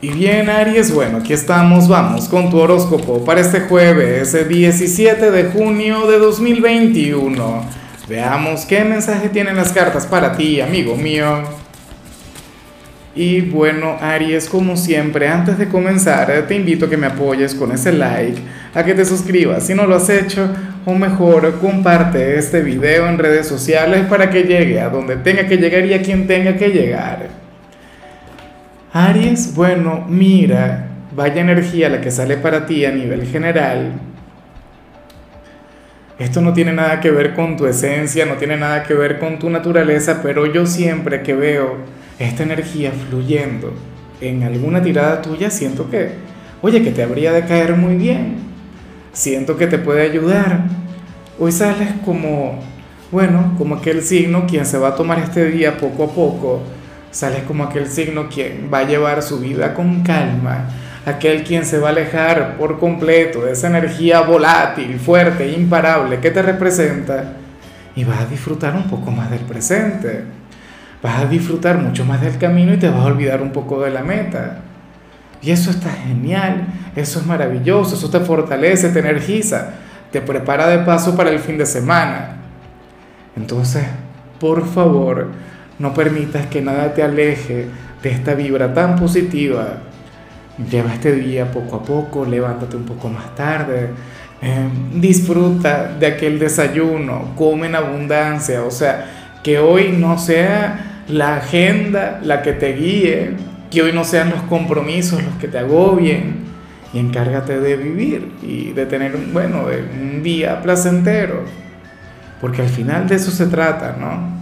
Y bien, Aries, bueno, aquí estamos, vamos con tu horóscopo para este jueves, 17 de junio de 2021. Veamos qué mensaje tienen las cartas para ti, amigo mío. Y bueno, Aries, como siempre, antes de comenzar, te invito a que me apoyes con ese like, a que te suscribas si no lo has hecho, o mejor, comparte este video en redes sociales para que llegue a donde tenga que llegar y a quien tenga que llegar. Aries, bueno, mira, vaya energía la que sale para ti a nivel general. Esto no tiene nada que ver con tu esencia, no tiene nada que ver con tu naturaleza, pero yo siempre que veo esta energía fluyendo en alguna tirada tuya, siento que, oye, que te habría de caer muy bien. Siento que te puede ayudar. Hoy sales como, bueno, como aquel signo quien se va a tomar este día poco a poco Sales como aquel signo quien va a llevar su vida con calma, aquel quien se va a alejar por completo de esa energía volátil, fuerte, imparable que te representa y vas a disfrutar un poco más del presente. Vas a disfrutar mucho más del camino y te vas a olvidar un poco de la meta. Y eso está genial, eso es maravilloso, eso te fortalece, te energiza, te prepara de paso para el fin de semana. Entonces, por favor, no permitas que nada te aleje de esta vibra tan positiva. Lleva este día poco a poco, levántate un poco más tarde, em, disfruta de aquel desayuno, come en abundancia, o sea, que hoy no sea la agenda la que te guíe, que hoy no sean los compromisos los que te agobien, y encárgate de vivir y de tener, bueno, un día placentero, porque al final de eso se trata, ¿no?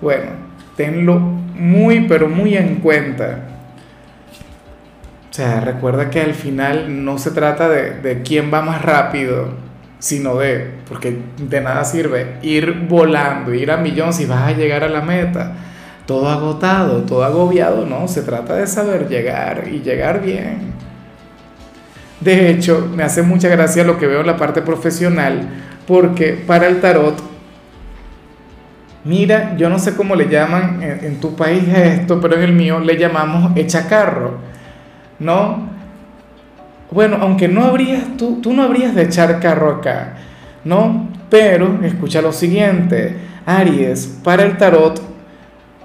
Bueno, tenlo muy, pero muy en cuenta. O sea, recuerda que al final no se trata de, quién va más rápido, sino de, porque de nada sirve ir volando, ir a millón si vas a llegar a la meta. Todo agotado, todo agobiado, no, se trata de saber llegar y llegar bien. De hecho, me hace mucha gracia lo que veo en la parte profesional, porque para el tarot Mira, yo no sé cómo le llaman en, tu país esto, pero en el mío le llamamos echacarro, ¿no? Bueno, aunque no habrías, tú, tú no habrías de echar carro acá, ¿no? Pero escucha lo siguiente, Aries, para el tarot,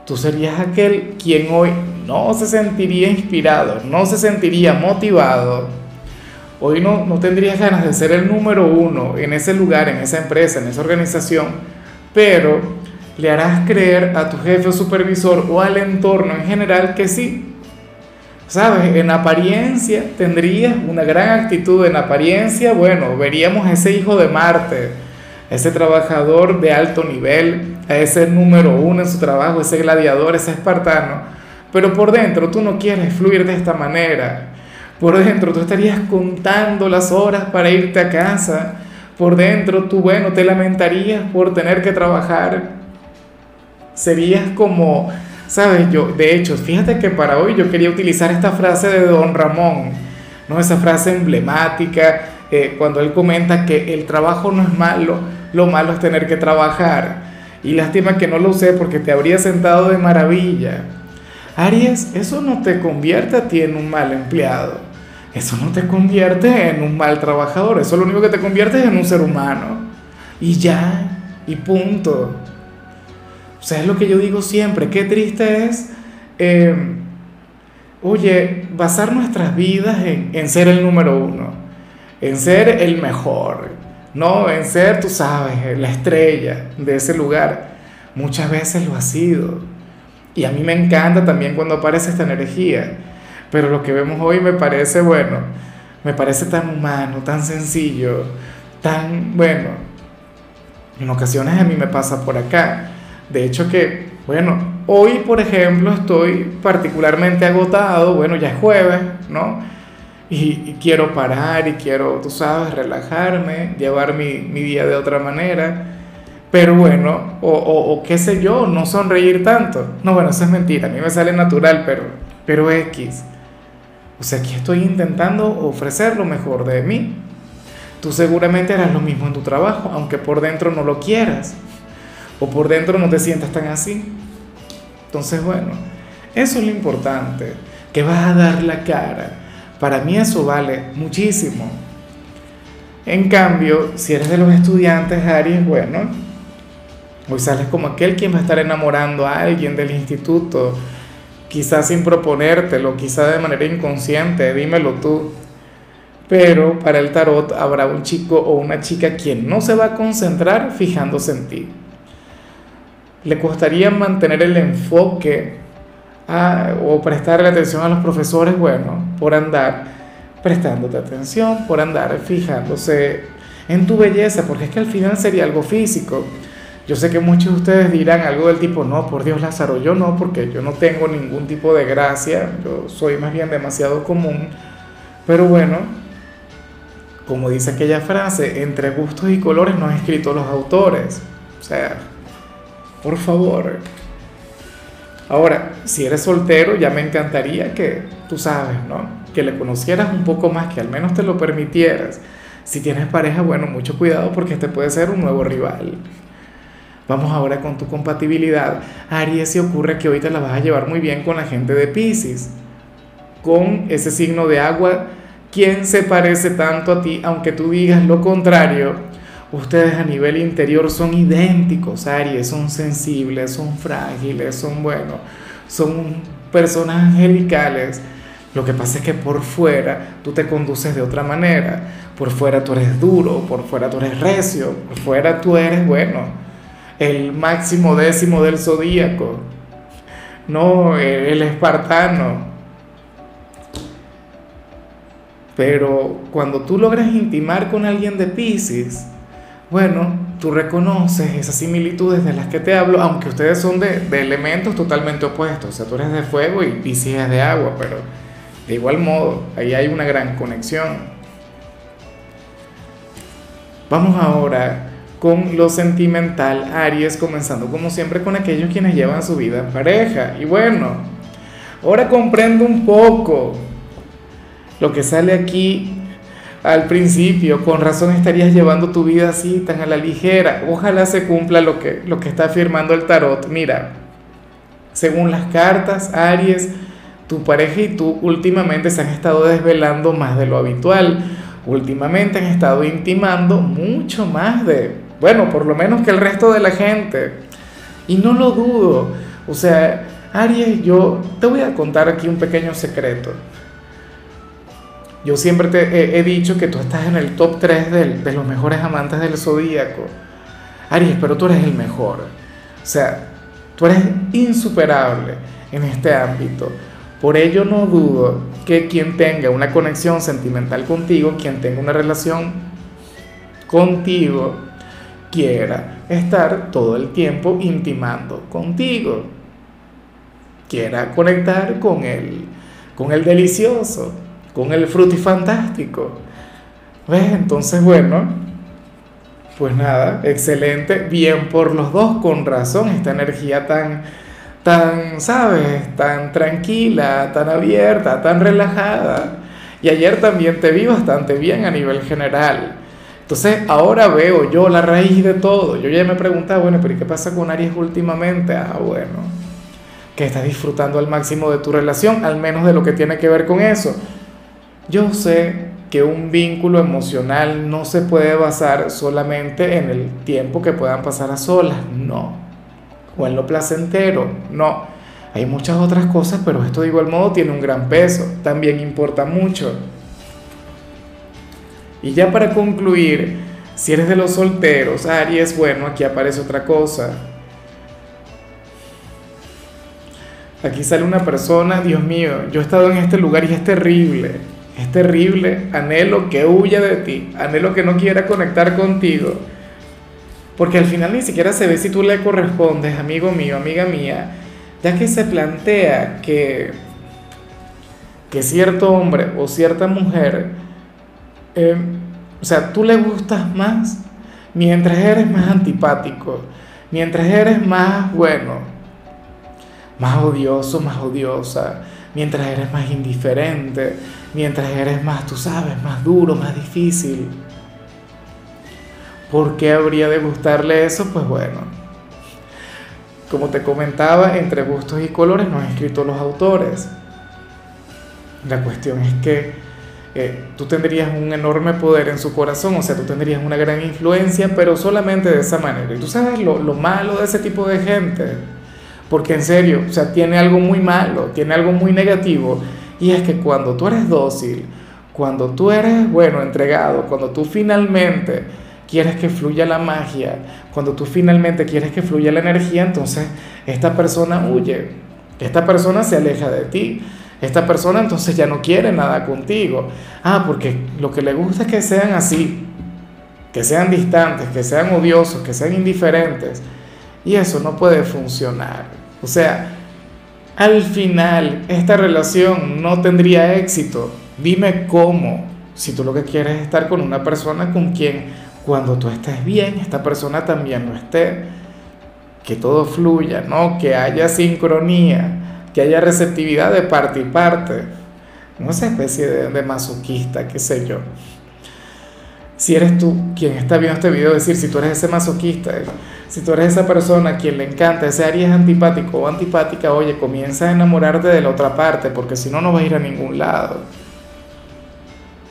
tú serías aquel quien hoy no se sentiría inspirado, no se sentiría motivado. Hoy no, no tendrías ganas de ser el número uno en ese lugar, en esa empresa, en esa organización, pero le harás creer a tu jefe o supervisor o al entorno en general que sí. ¿Sabes? En apariencia tendrías una gran actitud, en apariencia, bueno, veríamos ese hijo de Marte, ese trabajador de alto nivel, a ese número uno en su trabajo, ese gladiador, ese espartano, pero por dentro tú no quieres fluir de esta manera. Por dentro tú estarías contando las horas para irte a casa. Por dentro tú, bueno, te lamentarías por tener que trabajar serías como, ¿sabes? Yo, de hecho, fíjate que para hoy yo quería utilizar esta frase de Don Ramón, ¿no? Esa frase emblemática, eh, cuando él comenta que el trabajo no es malo, lo malo es tener que trabajar. Y lástima que no lo usé porque te habría sentado de maravilla. Aries, eso no te convierte a ti en un mal empleado. Eso no te convierte en un mal trabajador. Eso lo único que te convierte es en un ser humano. Y ya, y punto. O sea, es lo que yo digo siempre, qué triste es, eh, oye, basar nuestras vidas en, ser el número uno, en ser el mejor, no, en ser, tú sabes, la estrella de ese lugar. Muchas veces lo ha sido. Y a mí me encanta también cuando aparece esta energía. Pero lo que vemos hoy me parece, bueno, me parece tan humano, tan sencillo, tan, bueno, en ocasiones a mí me pasa por acá. De hecho que, bueno, hoy por ejemplo estoy particularmente agotado, bueno, ya es jueves, ¿no? Y, quiero parar y quiero, tú sabes, relajarme, llevar mi, día de otra manera. Pero bueno, o, o, qué sé yo, no sonreír tanto. No, bueno, eso es mentira, a mí me sale natural, pero, pero X. O sea, aquí estoy intentando ofrecer lo mejor de mí. Tú seguramente harás lo mismo en tu trabajo, aunque por dentro no lo quieras o por dentro no te sientas tan así. Entonces, bueno, eso es lo importante. que vas a dar la cara. Para mí eso vale muchísimo. En cambio, si eres de los estudiantes, Aries, bueno, hoy sales como aquel quien va a estar enamorando a alguien del instituto, quizás sin proponértelo, quizás de manera inconsciente, dímelo tú. Pero para el tarot habrá un chico o una chica quien no se va a concentrar fijándose en ti. Le costaría mantener el enfoque o prestarle atención a los profesores, bueno, por andar prestándote atención, por andar fijándose en tu belleza, porque es que al final sería algo físico. Yo sé que muchos de ustedes dirán algo del tipo, no, por Dios Lázaro, yo no, porque yo no tengo ningún tipo de gracia, yo soy más bien demasiado común. Pero bueno, como dice aquella frase, entre gustos y colores no han escrito los autores. O sea, por favor. Ahora, si eres soltero, ya me encantaría que, tú sabes, ¿no? que le conocieras un poco más, que al menos te lo permitieras. Si tienes pareja, bueno, mucho cuidado porque este puede ser un nuevo rival. Vamos ahora con tu compatibilidad. Aries, si ocurre que hoy te la vas a llevar muy bien con la gente de Pisces, con ese signo de agua, ¿quién se parece tanto a ti, aunque tú digas lo contrario? Ustedes a nivel interior son idénticos, Aries, son sensibles, son frágiles, son buenos, son personas angelicales lo que pasa es que por fuera tú te conduces de otra manera. Por fuera tú eres duro, por fuera tú eres recio, por fuera tú eres, bueno, el máximo décimo del zodíaco, no el espartano. Pero cuando tú logras intimar con alguien de Pisces, bueno, tú reconoces esas similitudes de las que te hablo, aunque ustedes son de, elementos totalmente opuestos. O sea, tú eres de fuego y Pisces es de agua, pero de igual modo, ahí hay una gran conexión. Vamos ahora con lo sentimental, Aries, comenzando como siempre con aquellos quienes llevan su vida en pareja. Y bueno, ahora comprendo un poco lo que sale aquí al principio. Con razón estarías llevando tu vida así, tan a la ligera. Ojalá se cumpla lo que, lo que está afirmando el tarot. Mira, según las cartas, Aries, tu pareja y tú últimamente se han estado desvelando más de lo habitual. Últimamente han estado intimando mucho más de, bueno, por lo menos que el resto de la gente. Y no lo dudo. O sea, Aries, yo te voy a contar aquí un pequeño secreto. Yo siempre te he, dicho que tú estás en el top 3 de, los mejores amantes del zodíaco. Aries, pero tú eres el mejor. O sea, tú eres insuperable en este ámbito. Por ello no dudo que quien tenga una conexión sentimental contigo, quien tenga una relación contigo, quiera estar todo el tiempo intimando contigo. Quiera conectar con con el delicioso, con el fantástico. ¿Ves? Entonces, bueno, pues nada, excelente, bien por los dos, con razón, esta energía tan tan, ¿sabes? Tan tranquila, tan abierta, tan relajada. Y ayer también te vi bastante bien a nivel general. Entonces ahora veo yo la raíz de todo. Yo ya me preguntaba, bueno, pero ¿y qué pasa con Aries últimamente? Ah, bueno, que estás disfrutando al máximo de tu relación, al menos de lo que tiene que ver con eso. Yo sé que un vínculo emocional no se puede basar solamente en el tiempo que puedan pasar a solas, no o en lo placentero. No, hay muchas otras cosas, pero esto de igual modo tiene un gran peso, también importa mucho. Y ya para concluir, si eres de los solteros, Aries, bueno, aquí aparece otra cosa. Aquí sale una persona, Dios mío, yo he estado en este lugar y es terrible, es terrible, anhelo que huya de ti, anhelo que no quiera conectar contigo. Porque al final ni siquiera se ve si tú le correspondes, amigo mío, amiga mía, ya que se plantea que, que cierto hombre o cierta mujer, eh, o sea, tú le gustas más mientras eres más antipático, mientras eres más bueno, más odioso, más odiosa, mientras eres más indiferente, mientras eres más, tú sabes, más duro, más difícil. ¿Por qué habría de gustarle eso? Pues bueno, como te comentaba, entre gustos y colores no han escrito los autores. La cuestión es que eh, tú tendrías un enorme poder en su corazón, o sea, tú tendrías una gran influencia, pero solamente de esa manera. Y tú sabes lo, lo malo de ese tipo de gente, porque en serio, o sea, tiene algo muy malo, tiene algo muy negativo, y es que cuando tú eres dócil, cuando tú eres, bueno, entregado, cuando tú finalmente quieres que fluya la magia, cuando tú finalmente quieres que fluya la energía, entonces esta persona huye, esta persona se aleja de ti. Esta persona entonces ya no quiere nada contigo. Ah, porque lo que le gusta es que sean así, que sean distantes, que sean odiosos, que sean indiferentes. Y eso no puede funcionar. O sea, al final esta relación no tendría éxito. Dime cómo, si tú lo que quieres es estar con una persona con quien cuando tú estés bien, esta persona también lo esté. Que todo fluya, ¿no? Que haya sincronía que haya receptividad de parte y parte, no esa especie de, masoquista, qué sé yo. Si eres tú quien está viendo este video, decir, si tú eres ese masoquista, si tú eres esa persona a quien le encanta, ese Aries antipático o antipática, oye, comienza a enamorarte de la otra parte, porque si no, no vas a ir a ningún lado.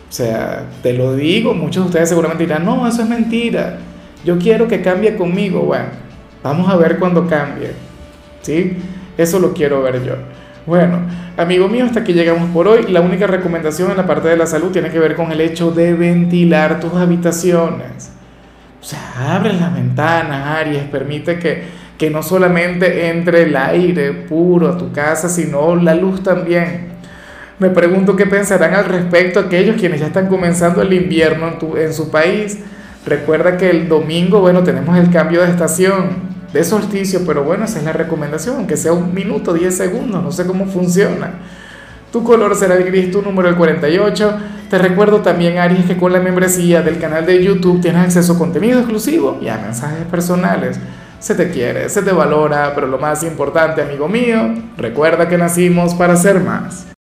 O sea, te lo digo, muchos de ustedes seguramente dirán, no, eso es mentira. Yo quiero que cambie conmigo. Bueno, vamos a ver cuando cambie. ¿Sí? Eso lo quiero ver yo. Bueno, amigo mío, hasta aquí llegamos por hoy. La única recomendación en la parte de la salud tiene que ver con el hecho de ventilar tus habitaciones. O sea, abre las ventanas, Aries, permite que, que no solamente entre el aire puro a tu casa, sino la luz también. Me pregunto qué pensarán al respecto aquellos quienes ya están comenzando el invierno en, tu, en su país. Recuerda que el domingo, bueno, tenemos el cambio de estación de solsticio, pero bueno, esa es la recomendación, aunque sea un minuto, 10 segundos, no sé cómo funciona. Tu color será el gris, tu número el 48. Te recuerdo también, Aries, que con la membresía del canal de YouTube tienes acceso a contenido exclusivo y a mensajes personales. Se te quiere, se te valora, pero lo más importante, amigo mío, recuerda que nacimos para ser más.